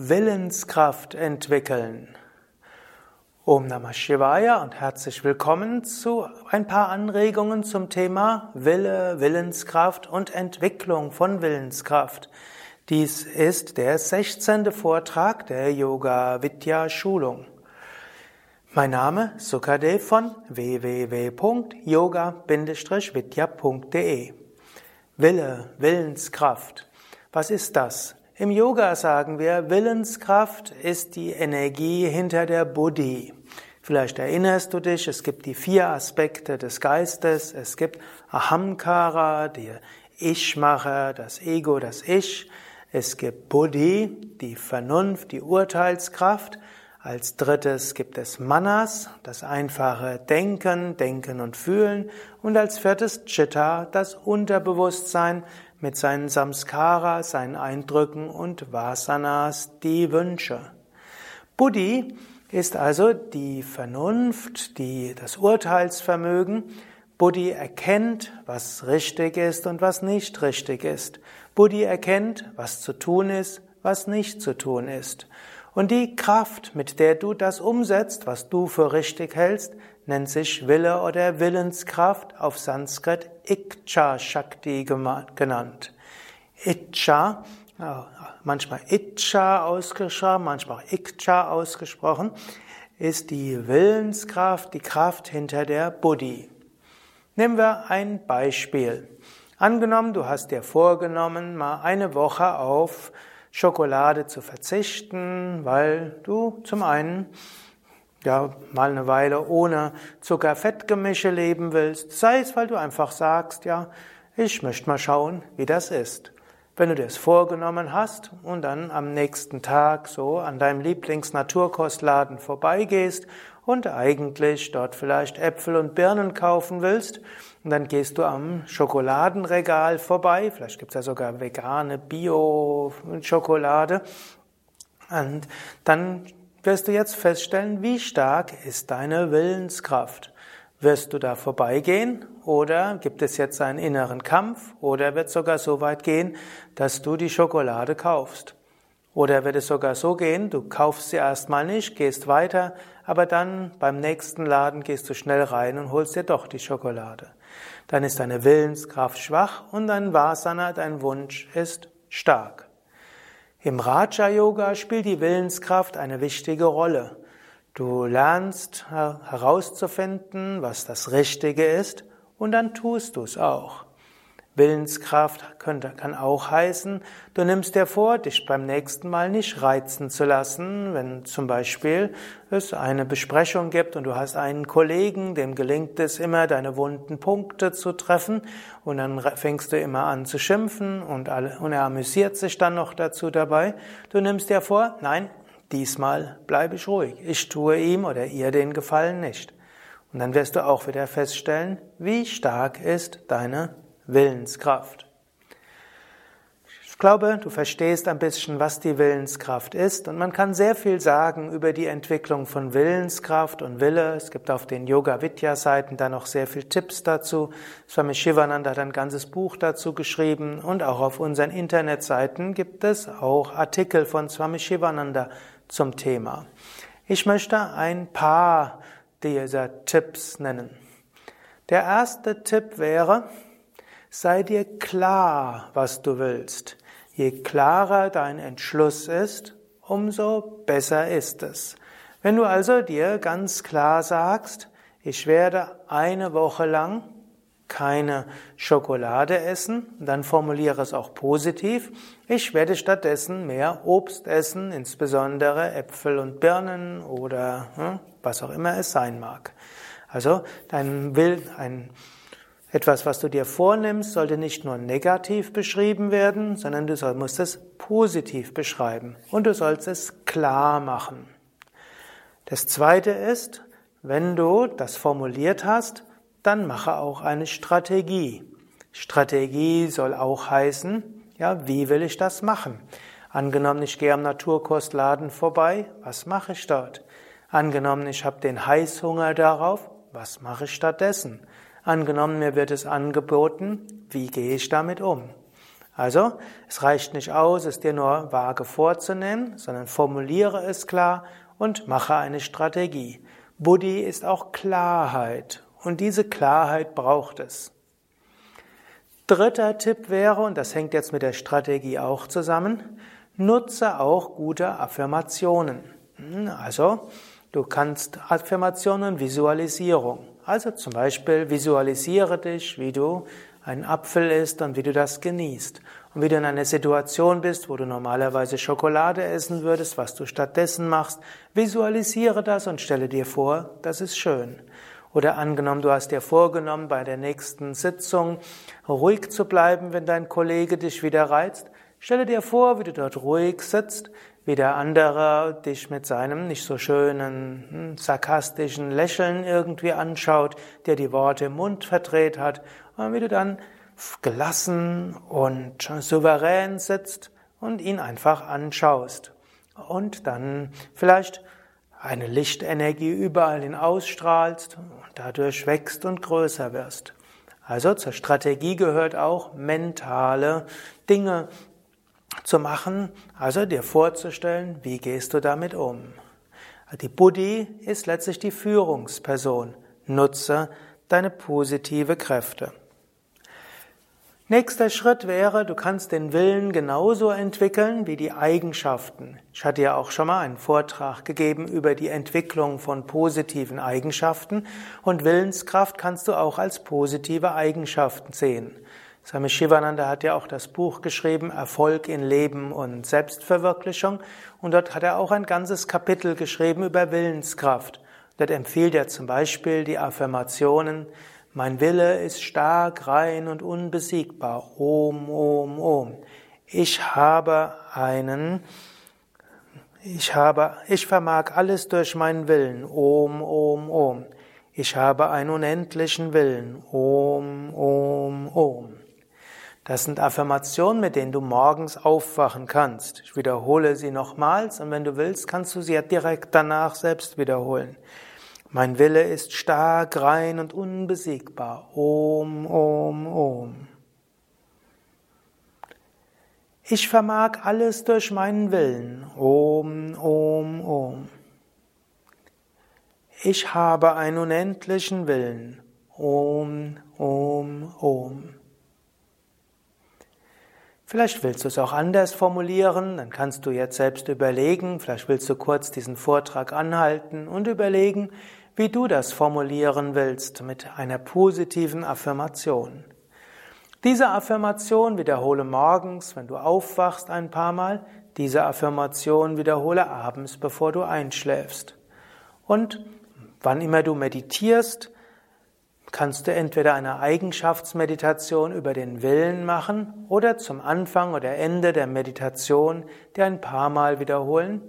Willenskraft entwickeln. Om Namah Shivaya und herzlich willkommen zu ein paar Anregungen zum Thema Wille, Willenskraft und Entwicklung von Willenskraft. Dies ist der 16. Vortrag der Yoga Vidya Schulung. Mein Name Sukadev von www.yoga-vidya.de Wille, Willenskraft. Was ist das? Im Yoga sagen wir, Willenskraft ist die Energie hinter der Buddhi. Vielleicht erinnerst du dich, es gibt die vier Aspekte des Geistes. Es gibt Ahamkara, der Ich-Macher, das Ego, das Ich. Es gibt Buddhi, die Vernunft, die Urteilskraft. Als drittes gibt es Manas, das einfache Denken, Denken und Fühlen. Und als viertes Chitta, das Unterbewusstsein mit seinen Samskaras, seinen Eindrücken und Vasanas, die Wünsche. Buddhi ist also die Vernunft, die, das Urteilsvermögen. Buddhi erkennt, was richtig ist und was nicht richtig ist. Buddhi erkennt, was zu tun ist, was nicht zu tun ist. Und die Kraft, mit der du das umsetzt, was du für richtig hältst, nennt sich Wille oder Willenskraft, auf Sanskrit Ikcha Shakti genannt. Icha, manchmal Icha ausgesprochen, manchmal auch Ikcha ausgesprochen, ist die Willenskraft, die Kraft hinter der Buddhi. Nehmen wir ein Beispiel. Angenommen, du hast dir vorgenommen, mal eine Woche auf Schokolade zu verzichten, weil du zum einen ja mal eine Weile ohne Zucker-Fett-Gemische leben willst, sei es, weil du einfach sagst, ja, ich möchte mal schauen, wie das ist. Wenn du dir es vorgenommen hast und dann am nächsten Tag so an deinem Lieblings-Naturkostladen vorbeigehst und eigentlich dort vielleicht Äpfel und Birnen kaufen willst, und dann gehst du am Schokoladenregal vorbei, vielleicht gibt es ja sogar vegane Bio-Schokolade, und dann wirst du jetzt feststellen, wie stark ist deine Willenskraft. Wirst du da vorbeigehen oder gibt es jetzt einen inneren Kampf oder wird es sogar so weit gehen, dass du die Schokolade kaufst? Oder wird es sogar so gehen, du kaufst sie erstmal nicht, gehst weiter, aber dann beim nächsten Laden gehst du schnell rein und holst dir doch die Schokolade. Dann ist deine Willenskraft schwach und dein Vasana, dein Wunsch ist stark. Im Raja Yoga spielt die Willenskraft eine wichtige Rolle. Du lernst herauszufinden, was das Richtige ist, und dann tust du es auch. Willenskraft könnte, kann auch heißen, du nimmst dir vor, dich beim nächsten Mal nicht reizen zu lassen, wenn zum Beispiel es eine Besprechung gibt und du hast einen Kollegen, dem gelingt es immer, deine wunden Punkte zu treffen und dann fängst du immer an zu schimpfen und, alle, und er amüsiert sich dann noch dazu dabei. Du nimmst dir vor, nein, Diesmal bleibe ich ruhig. Ich tue ihm oder ihr den Gefallen nicht. Und dann wirst du auch wieder feststellen, wie stark ist deine Willenskraft. Ich glaube, du verstehst ein bisschen, was die Willenskraft ist. Und man kann sehr viel sagen über die Entwicklung von Willenskraft und Wille. Es gibt auf den Yoga-Vidya-Seiten da noch sehr viel Tipps dazu. Swami Shivananda hat ein ganzes Buch dazu geschrieben. Und auch auf unseren Internetseiten gibt es auch Artikel von Swami Shivananda zum Thema. Ich möchte ein paar dieser Tipps nennen. Der erste Tipp wäre, sei dir klar, was du willst. Je klarer dein Entschluss ist, umso besser ist es. Wenn du also dir ganz klar sagst, ich werde eine Woche lang keine Schokolade essen, dann formuliere es auch positiv. Ich werde stattdessen mehr Obst essen, insbesondere Äpfel und Birnen oder hm, was auch immer es sein mag. Also dein Will, ein, etwas, was du dir vornimmst, sollte nicht nur negativ beschrieben werden, sondern du soll, musst es positiv beschreiben und du sollst es klar machen. Das zweite ist, wenn du das formuliert hast, dann mache auch eine Strategie. Strategie soll auch heißen, ja, wie will ich das machen? Angenommen, ich gehe am Naturkostladen vorbei, was mache ich dort? Angenommen, ich habe den Heißhunger darauf, was mache ich stattdessen? Angenommen, mir wird es angeboten, wie gehe ich damit um? Also, es reicht nicht aus, es dir nur vage vorzunehmen, sondern formuliere es klar und mache eine Strategie. Buddhi ist auch Klarheit und diese Klarheit braucht es. Dritter Tipp wäre, und das hängt jetzt mit der Strategie auch zusammen, nutze auch gute Affirmationen. Hm, also, du kannst Affirmationen, Visualisierung. Also zum Beispiel visualisiere dich, wie du ein Apfel isst und wie du das genießt. Und wie du in einer Situation bist, wo du normalerweise Schokolade essen würdest, was du stattdessen machst, visualisiere das und stelle dir vor, das ist schön. Oder angenommen, du hast dir vorgenommen, bei der nächsten Sitzung ruhig zu bleiben, wenn dein Kollege dich wieder reizt. Stelle dir vor, wie du dort ruhig sitzt, wie der andere dich mit seinem nicht so schönen, hm, sarkastischen Lächeln irgendwie anschaut, der die Worte im Mund verdreht hat, und wie du dann gelassen und souverän sitzt und ihn einfach anschaust. Und dann vielleicht eine Lichtenergie überall hin ausstrahlst und dadurch wächst und größer wirst. Also zur Strategie gehört auch mentale Dinge zu machen, also dir vorzustellen, wie gehst du damit um. Die Buddhi ist letztlich die Führungsperson. Nutze deine positive Kräfte. Nächster Schritt wäre, du kannst den Willen genauso entwickeln wie die Eigenschaften. Ich hatte ja auch schon mal einen Vortrag gegeben über die Entwicklung von positiven Eigenschaften und Willenskraft kannst du auch als positive Eigenschaften sehen. Swami Shivananda hat ja auch das Buch geschrieben, Erfolg in Leben und Selbstverwirklichung. Und dort hat er auch ein ganzes Kapitel geschrieben über Willenskraft. Dort empfiehlt er zum Beispiel die Affirmationen, mein Wille ist stark, rein und unbesiegbar. Om, om, om. Ich habe einen, ich habe, ich vermag alles durch meinen Willen. Om, om, om. Ich habe einen unendlichen Willen. Om, om, om. Das sind Affirmationen, mit denen du morgens aufwachen kannst. Ich wiederhole sie nochmals und wenn du willst, kannst du sie ja direkt danach selbst wiederholen. Mein Wille ist stark, rein und unbesiegbar. Om, om, om. Ich vermag alles durch meinen Willen. Om, om, om. Ich habe einen unendlichen Willen. Om, om, om. Vielleicht willst du es auch anders formulieren, dann kannst du jetzt selbst überlegen, vielleicht willst du kurz diesen Vortrag anhalten und überlegen, wie du das formulieren willst mit einer positiven Affirmation. Diese Affirmation wiederhole morgens, wenn du aufwachst, ein paar Mal. Diese Affirmation wiederhole abends, bevor du einschläfst. Und wann immer du meditierst, kannst du entweder eine Eigenschaftsmeditation über den Willen machen oder zum Anfang oder Ende der Meditation dir ein paar Mal wiederholen.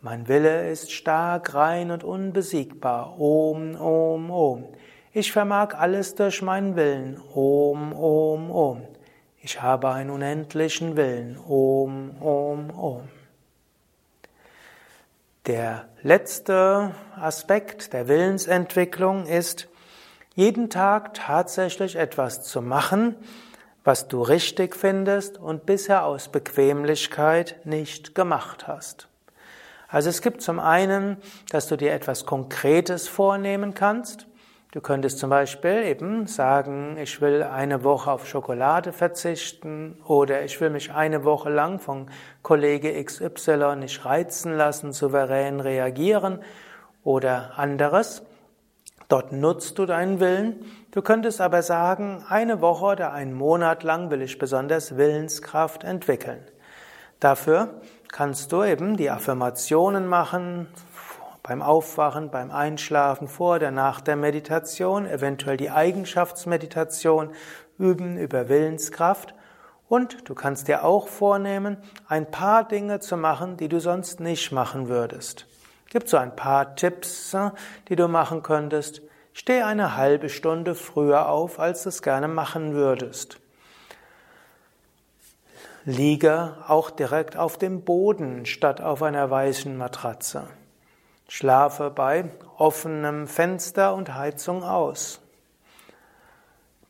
Mein Wille ist stark, rein und unbesiegbar. Om, om, om. Ich vermag alles durch meinen Willen. Om, om, om. Ich habe einen unendlichen Willen. Om, om, om. Der letzte Aspekt der Willensentwicklung ist, jeden Tag tatsächlich etwas zu machen, was du richtig findest und bisher aus Bequemlichkeit nicht gemacht hast. Also es gibt zum einen, dass du dir etwas Konkretes vornehmen kannst. Du könntest zum Beispiel eben sagen, ich will eine Woche auf Schokolade verzichten oder ich will mich eine Woche lang von Kollege XY nicht reizen lassen, souverän reagieren oder anderes. Dort nutzt du deinen Willen. Du könntest aber sagen, eine Woche oder einen Monat lang will ich besonders Willenskraft entwickeln. Dafür kannst du eben die Affirmationen machen, beim Aufwachen, beim Einschlafen, vor oder nach der Meditation, eventuell die Eigenschaftsmeditation üben über Willenskraft. Und du kannst dir auch vornehmen, ein paar Dinge zu machen, die du sonst nicht machen würdest. Gibt so ein paar Tipps, äh, die du machen könntest. Steh eine halbe Stunde früher auf, als du es gerne machen würdest. Liege auch direkt auf dem Boden statt auf einer weißen Matratze. Schlafe bei offenem Fenster und Heizung aus.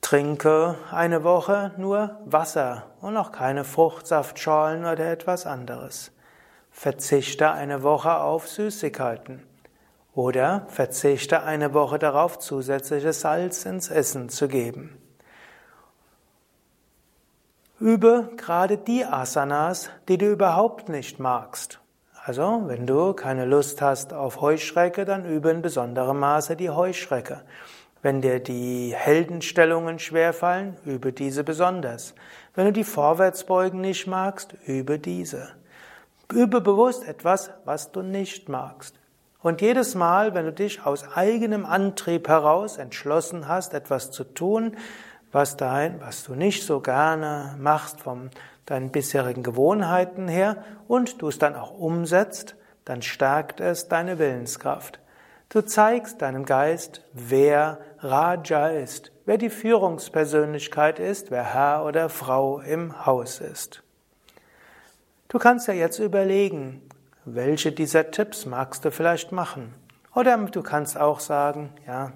Trinke eine Woche nur Wasser und auch keine Fruchtsaftschalen oder etwas anderes. Verzichte eine Woche auf Süßigkeiten. Oder verzichte eine Woche darauf, zusätzliches Salz ins Essen zu geben. Übe gerade die Asanas, die du überhaupt nicht magst. Also, wenn du keine Lust hast auf Heuschrecke, dann übe in besonderem Maße die Heuschrecke. Wenn dir die Heldenstellungen schwerfallen, übe diese besonders. Wenn du die Vorwärtsbeugen nicht magst, übe diese. Übe bewusst etwas, was du nicht magst. Und jedes Mal, wenn du dich aus eigenem Antrieb heraus entschlossen hast, etwas zu tun, was, dein, was du nicht so gerne machst von deinen bisherigen Gewohnheiten her und du es dann auch umsetzt, dann stärkt es deine Willenskraft. Du zeigst deinem Geist, wer Raja ist, wer die Führungspersönlichkeit ist, wer Herr oder Frau im Haus ist. Du kannst ja jetzt überlegen, welche dieser Tipps magst du vielleicht machen? Oder du kannst auch sagen, ja,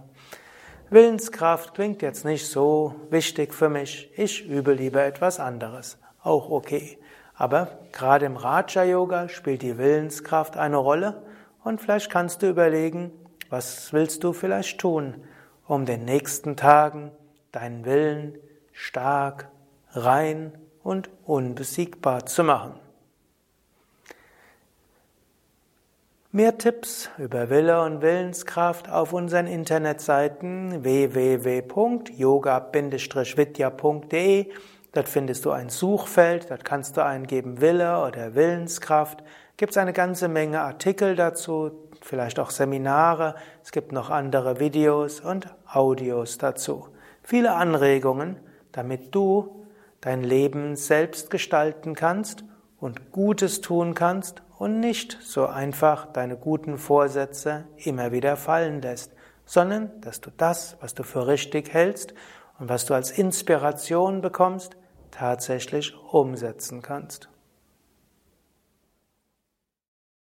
Willenskraft klingt jetzt nicht so wichtig für mich, ich übe lieber etwas anderes. Auch okay. Aber gerade im Raja Yoga spielt die Willenskraft eine Rolle und vielleicht kannst du überlegen, was willst du vielleicht tun, um den nächsten Tagen deinen Willen stark, rein und unbesiegbar zu machen? Mehr Tipps über Wille und Willenskraft auf unseren Internetseiten www.yoga-vidya.de. Dort findest du ein Suchfeld, dort kannst du eingeben Wille oder Willenskraft. Gibt es eine ganze Menge Artikel dazu, vielleicht auch Seminare. Es gibt noch andere Videos und Audios dazu. Viele Anregungen, damit du dein Leben selbst gestalten kannst und Gutes tun kannst und nicht so einfach deine guten Vorsätze immer wieder fallen lässt, sondern dass du das, was du für richtig hältst und was du als Inspiration bekommst, tatsächlich umsetzen kannst.